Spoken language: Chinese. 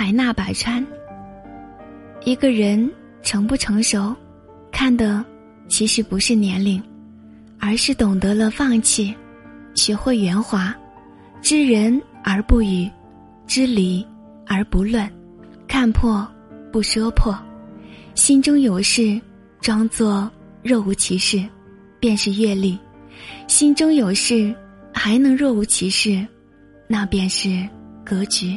海纳百川。一个人成不成熟，看的其实不是年龄，而是懂得了放弃，学会圆滑，知人而不语，知理而不论，看破不说破，心中有事装作若无其事便是阅历，心中有事还能若无其事，那便是格局。